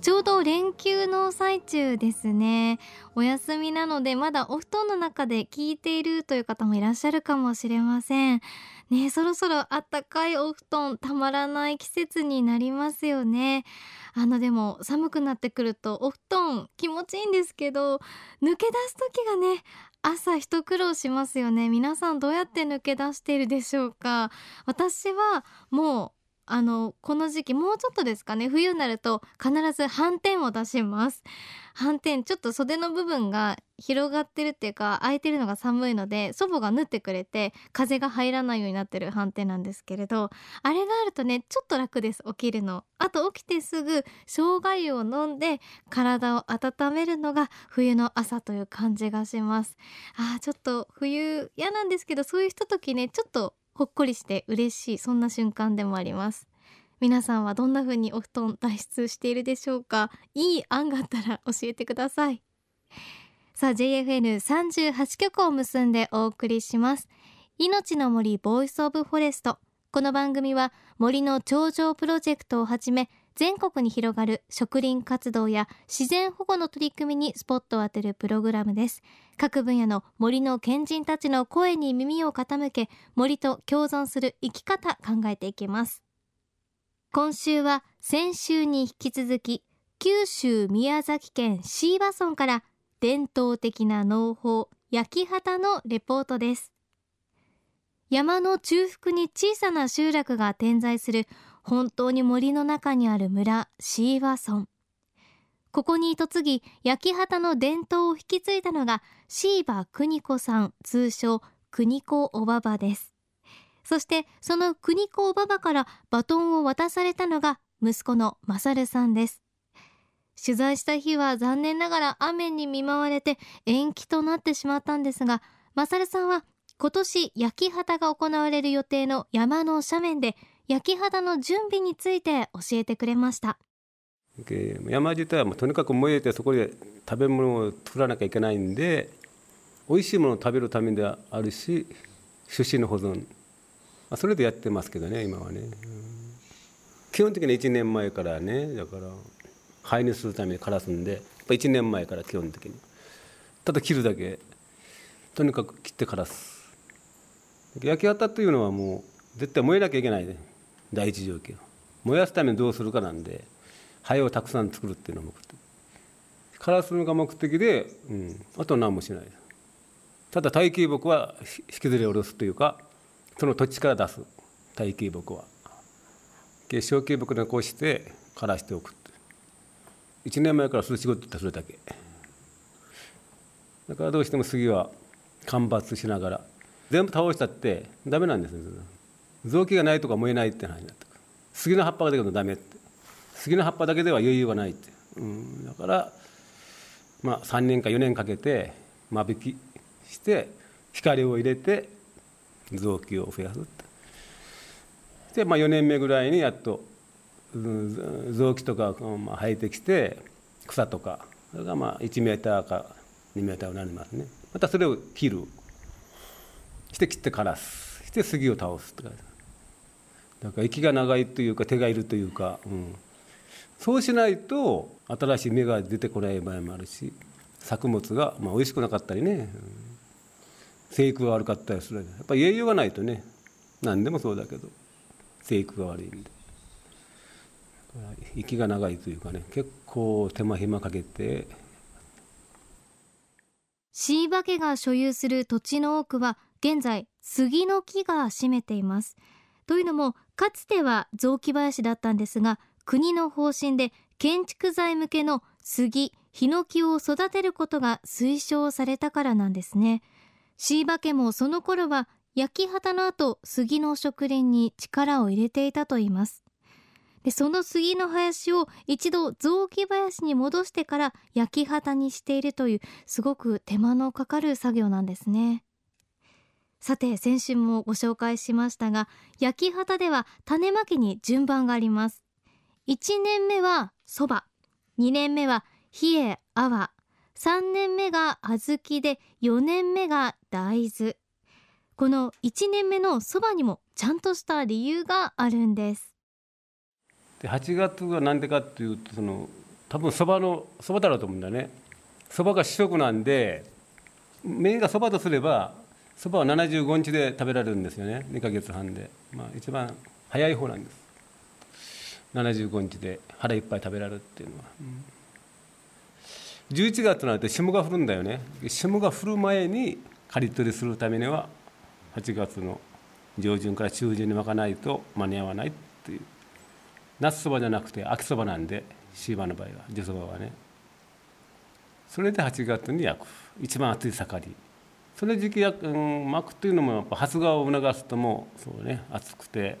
ちょうど連休の最中ですね。お休みなのでまだお布団の中で聞いているという方もいらっしゃるかもしれません。ねそろそろあったかいお布団たまらない季節になりますよね。あのでも寒くなってくるとお布団気持ちいいんですけど抜け出す時がね朝一苦労しますよね。皆さんどうやって抜け出しているでしょうか。私はもうあのこの時期もうちょっとですかね冬になると必ず斑点を出します。斑点ちょっと袖の部分が広がってるっていうか空いてるのが寒いので祖母が縫ってくれて風が入らないようになってる斑点なんですけれどあれがあるとねちょっと楽です起きるのあと起きてすぐ生姜湯を飲んで体を温めるのが冬の朝という感じがします。あーちょっと冬嫌なんですけどそういうひとときねちょっとほっこりして嬉しいそんな瞬間でもあります。皆さんはどんな風にお布団脱出しているでしょうか？いい案があったら教えてください。さあ JFN38 曲を結んでお送りします。命の森 Voice of Forest。この番組は森の長城プロジェクトをはじめ全国に広がる植林活動や自然保護の取り組みにスポットを当てるプログラムです。各分野の森の賢人たちの声に耳を傾け森と共存する生き方考えていきます。今週は先週に引き続き九州宮崎県椎葉村から伝統的な農法焼き畑のレポートです。山の中腹に小さな集落が点在する本当に森の中にある村椎葉村ここに嫁ぎ焼き畑の伝統を引き継いだのが椎葉邦子さん通称邦子おばばです。そしてその邦子おばばからバトンを渡されたのが息子の勝さんです。取材した日は残念ながら雨に見舞われて延期となってしまったんですが勝さんは今年焼き畑が行われる予定の山の斜面で焼き畑の準備について教えてくれました。山自体はとにかく燃えてそこで食べ物を作らなきゃいけないんで美味しいものを食べるためであるし種子の保存。それでやってますけどね今はね、基本的に1年前からねだから灰にするために枯らすんで1年前から基本的に。ただ切るだけ。とにかく切って枯らす。焼き畑というのはもう絶対燃えなきゃいけないね。第一条件。燃やすためにどうするかなんで灰をたくさん作るっていうのが目的。枯らすのが目的で、うん、あとは何もしない。ただ大木木は引きずり下ろすというかその土地から出す。大木木は。小木木でこうして枯らしておく1年前からする仕事ってそれだけ。だからどうしても杉は間伐しながら全部倒したってダメなんです臓器がないとか燃えないって話になってくる。杉の葉っぱが出るとダメって。杉の葉っぱだけでは余裕がないって、うん、だからまあ3年か4年かけて間引きして光を入れて臓器を増やすで、まあ、4年目ぐらいにやっと臓器とかが生えてきて草とかそれがまあ1メーターか2メーターになりますね。またそれを切る。して切って枯らす。して杉を倒すって感じだから息が長いというか手がいるというか、うん、そうしないと新しい芽が出てこない場合もあるし作物がまあ美味しくなかったりね、うん、生育が悪かったりするやっぱり栄養がないとね。何でもそうだけど生育が悪いんで。息が長いというかね結構手間暇かけて。椎葉家が所有する土地の多くは現在杉の木が占めています。というのもかつては雑木林だったんですが国の方針で建築材向けの杉ヒノキを育てることが推奨されたからなんですね。椎葉家もその頃は焼き畑の後杉の植林に力を入れていたといいます。でその杉の林を一度雑木林に戻してから焼き畑にしているというすごく手間のかかる作業なんですね。さて先週もご紹介しましたが焼き畑では種まきに順番があります。1年目はそば2年目は冷え泡。3年目が小豆で4年目が大豆。この1年目のそばにもちゃんとした理由があるんです。で8月は何でかっていうとその多分そばのそばだろうと思うんだね。そばが主食なんでメインがそばとすればそばは75日で食べられるんですよね。2ヶ月半で、まあ、一番早い方なんです。75日で腹いっぱい食べられるっていうのは、うん、11月なると霜が降るんだよね。霜が降る前に刈り取りするためには8月の上旬から中旬にまかないと間に合わないっていう。夏そばじゃなくて秋そばなんでシーバの場合は。地そばはね。それで8月に焼く。一番暑い盛り。その時期や、うん、巻くというのもやっぱ発芽を促すともそうね暑くて。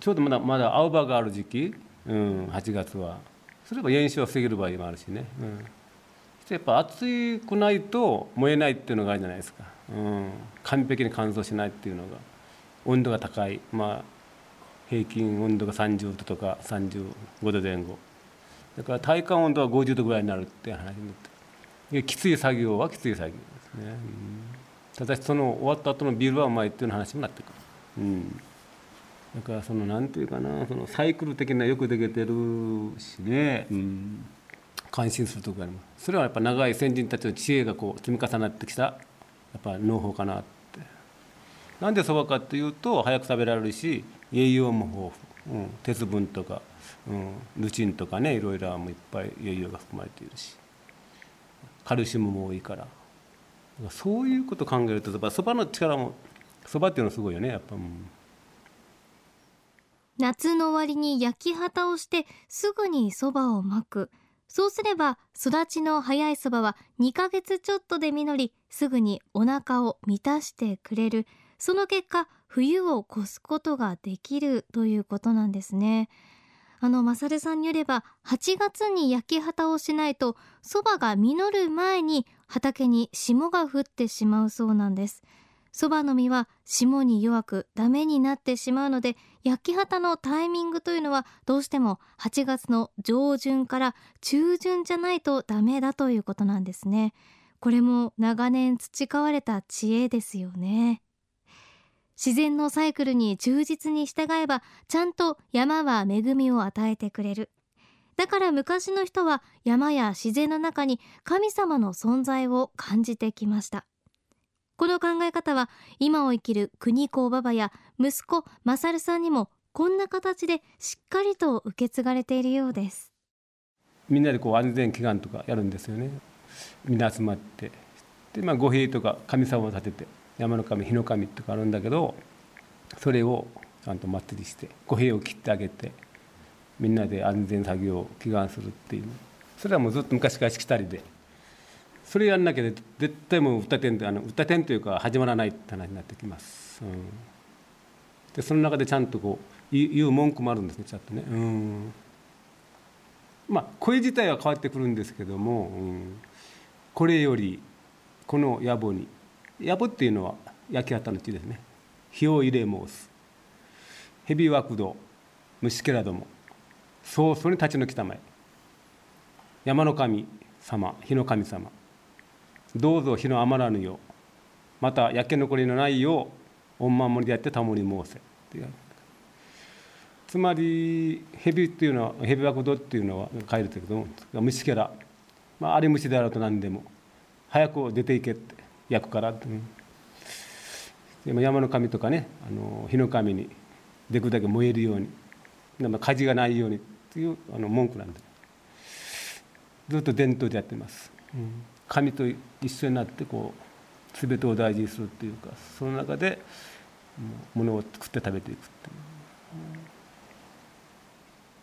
ちょうどまだまだ青葉がある時期、うん、8月は。それば炎症を防げる場合もあるしね、うん、やっぱ暑くないと燃えないっていうのがあるじゃないですか、うん、完璧に乾燥しないっていうのが。温度が高い。まあ平均温度が30度とか35度前後。だから体感温度は50度ぐらいになるって話になって。きつい作業はきつい作業。ね、うん、ただしその終わった後のビールはうまいっていう話になってくる、うん、だからその何て言うかなそのサイクル的なよくできてるしね、うん、感心するところあります。それはやっぱ長い先人たちの知恵がこう積み重なってきたやっぱ農法かなって。なんでそばかっていうと早く食べられるし栄養も豊富、うん、鉄分とか、うん、ルチンとかねいろいろもいっぱい栄養が含まれているし。カルシウムも多いから。そういうこと考えるとそばの力もそばっていうのはすごいよねやっぱ、うん、夏の終わりに焼き畑をしてすぐにそばをまく。そうすれば育ちの早いそばは2ヶ月ちょっとで実りすぐにお腹を満たしてくれる。その結果冬を越すことができるということなんですね。あのマサルさんによれば8月に焼き畑をしないとそばが実る前に畑に霜が降ってしまうそうなんです。そばの実は霜に弱くダメになってしまうので焼き畑のタイミングというのはどうしても8月の上旬から中旬じゃないとダメだということなんですね。これも長年培われた知恵ですよね。自然のサイクルに忠実に従えばちゃんと山は恵みを与えてくれる。だから昔の人は山や自然の中に神様の存在を感じてきました。この考え方は今を生きる国子馬場や息子勝さんにもこんな形でしっかりと受け継がれているようです。みんなでこう安全祈願とかやるんですよね。みんな集まって。で、まあ、御幣とか神様を立てて。山の神日の神とかあるんだけどそれをちゃんと祭りして五兵を切ってあげてみんなで安全作業を祈願するっていう。それはもうずっと昔からしきたりで。それやんなきゃ絶対もう歌天あの歌天というか始まらないって話になってきます、うん、でその中でちゃんとこう言う文句もあるんですねちゃんとね、うん、まあ声自体は変わってくるんですけども、うん、これよりこの野暮にやぶっていうのは焼き畑の地ですね。火を入れ申す。蛇枠道虫けらども。早々に立ち退きたまえ。山の神様火の神様。どうぞ火の余らぬよう。また焼け残りのないよう。御守りでやって守り申せ。つまり蛇っていうのは蛇枠道っていうのは書いてるけど虫けら、まあ、あれ虫であろうと何でも。早く出ていけって。焼くから。って、でも山の神とかねあの火の神にできるだけ燃えるように火事がないようにっていうあの文句なんで。ずっと伝統でやってます、うん、神と一緒になってこう全てを大事にするっていうかその中でものを作って食べていくっていう。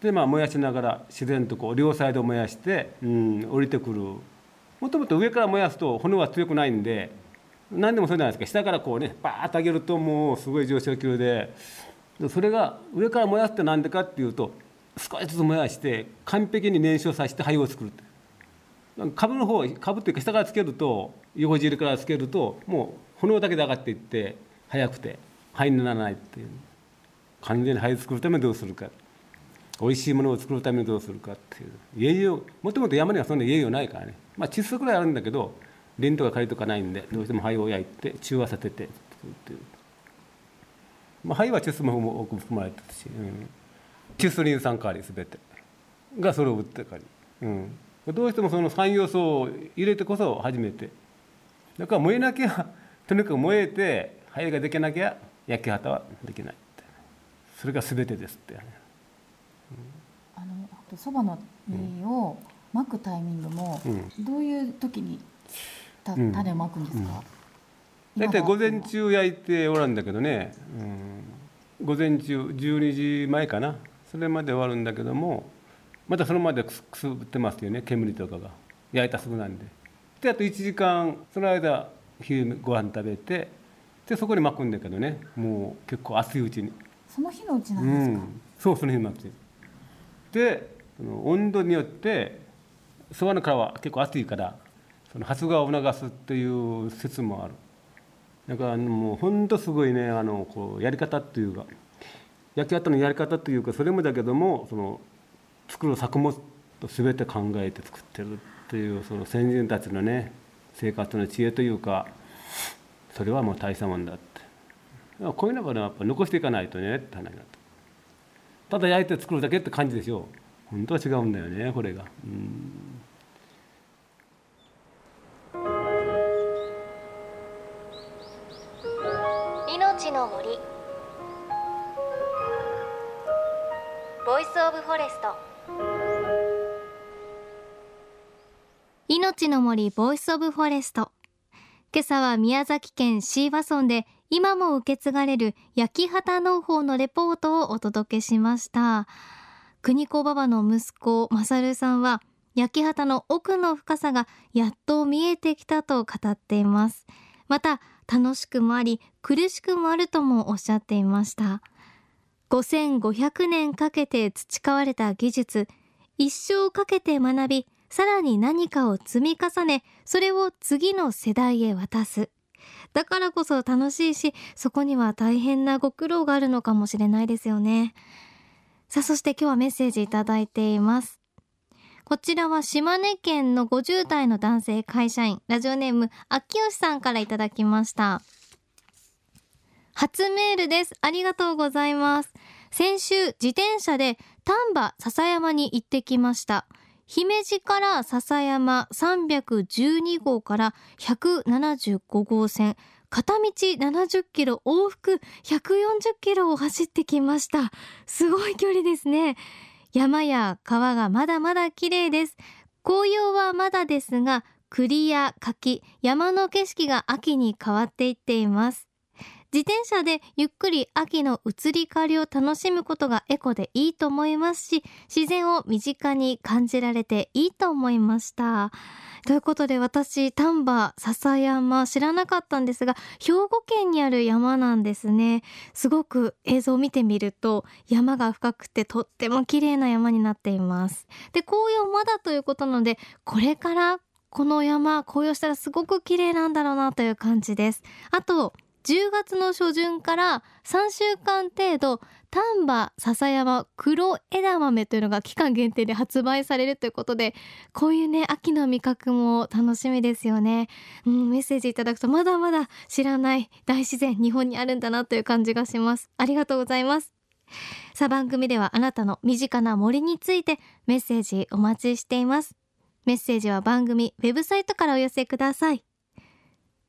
でまあ燃やしながら自然とこう両サイド燃やして、うん、降りてくるもともと上から燃やすと炎は強くないんで何でもそうじゃないですか。下からこうねバーッと上げるともうすごい上昇級で。それが上から燃やすって何でかっていうと少しずつ燃やして完璧に燃焼させて灰を作る株の方株っていうか下からつけると横尻からつけるともう炎だけで上がっていって速くて灰にならないっていう。完全に灰を作るためにどうするか。美味しいものを作るためにどうするかっていう。家々もともと山にはそんな家々ないからね。まあ窒素ぐらいあるんだけどリンとかカリとかないんでどうしても灰を焼いて中和させて作るっていう、まあ、灰は窒素も多く含まれてるし、うん、窒素リン酸カリ全て。がそれを売ってカリ、うん、どうしてもその3要素を入れてこそ初めて。だから燃えなきゃ とにかく燃えて灰ができなきゃ焼き畑はできないそれが全てですって、ね、あのそばの実をまくタイミングも、どういう時にた種をまくんですか、大体午前中焼いておらんだけどね、うん、午前中12時前かな。それまで終わるんだけどもまたそのまでくすぶってますよね。煙とかが。焼いたすぐなんで。であと1時間その間昼ご飯食べてでそこに巻くんだけどね。もう結構熱いうちに。その日のうちなんですか、うん、そうその日のうち。で温度によってそばの皮は結構熱いからその発芽を促すっていう説もある。だからもう本当すごいねあのこうやり方っていうか焼き方のやり方というかそれもだけどもその作る作物と全て考えて作ってるっていうその先人たちのね生活の知恵というかそれはもう大したもんだって。こういうのからやっぱ残していかないとねって話になった。ただ焼いて作るだけって感じでしょ。う本当は違うんだよねこれが。うん。命の森。Voice of Forest。命の森 Voice of Forest。今朝は宮崎県椎葉村で今も受け継がれる焼き畑農法のレポートをお届けしました。クニ子おばばの息子勝さんは焼き畑の奥の深さがやっと見えてきたと語っています。また楽しくもあり苦しくもあるともおっしゃっていました。5500年かけて培われた技術一生かけて学びさらに何かを積み重ねそれを次の世代へ渡す。だからこそ楽しいしそこには大変なご苦労があるのかもしれないですよね。さあそして今日はメッセージいただいています。こちらは島根県の50代の男性会社員ラジオネーム秋吉さんからいただきました。初メールです。ありがとうございます。先週自転車で丹波篠山に行ってきました。姫路から笹山312号から175号線。片道70キロ往復140キロを走ってきました。すごい距離ですね。山や川がまだまだ綺麗です。紅葉はまだですが栗や柿山の景色が秋に変わっていっています。自転車でゆっくり秋の移り変わりを楽しむことがエコでいいと思いますし自然を身近に感じられていいと思いました。ということで私丹波篠山知らなかったんですが兵庫県にある山なんですね。すごく映像を見てみると山が深くてとっても綺麗な山になっています。で紅葉まだということなのでこれからこの山紅葉したらすごく綺麗なんだろうなという感じです。あと10月の初旬から3週間程度丹波篠山黒枝豆というのが期間限定で発売されるということでこういうね秋の味覚も楽しみですよね、うん、メッセージいただくとまだまだ知らない大自然日本にあるんだなという感じがします。ありがとうございます。さあ番組ではあなたの身近な森についてメッセージお待ちしています。メッセージは番組ウェブサイトからお寄せください。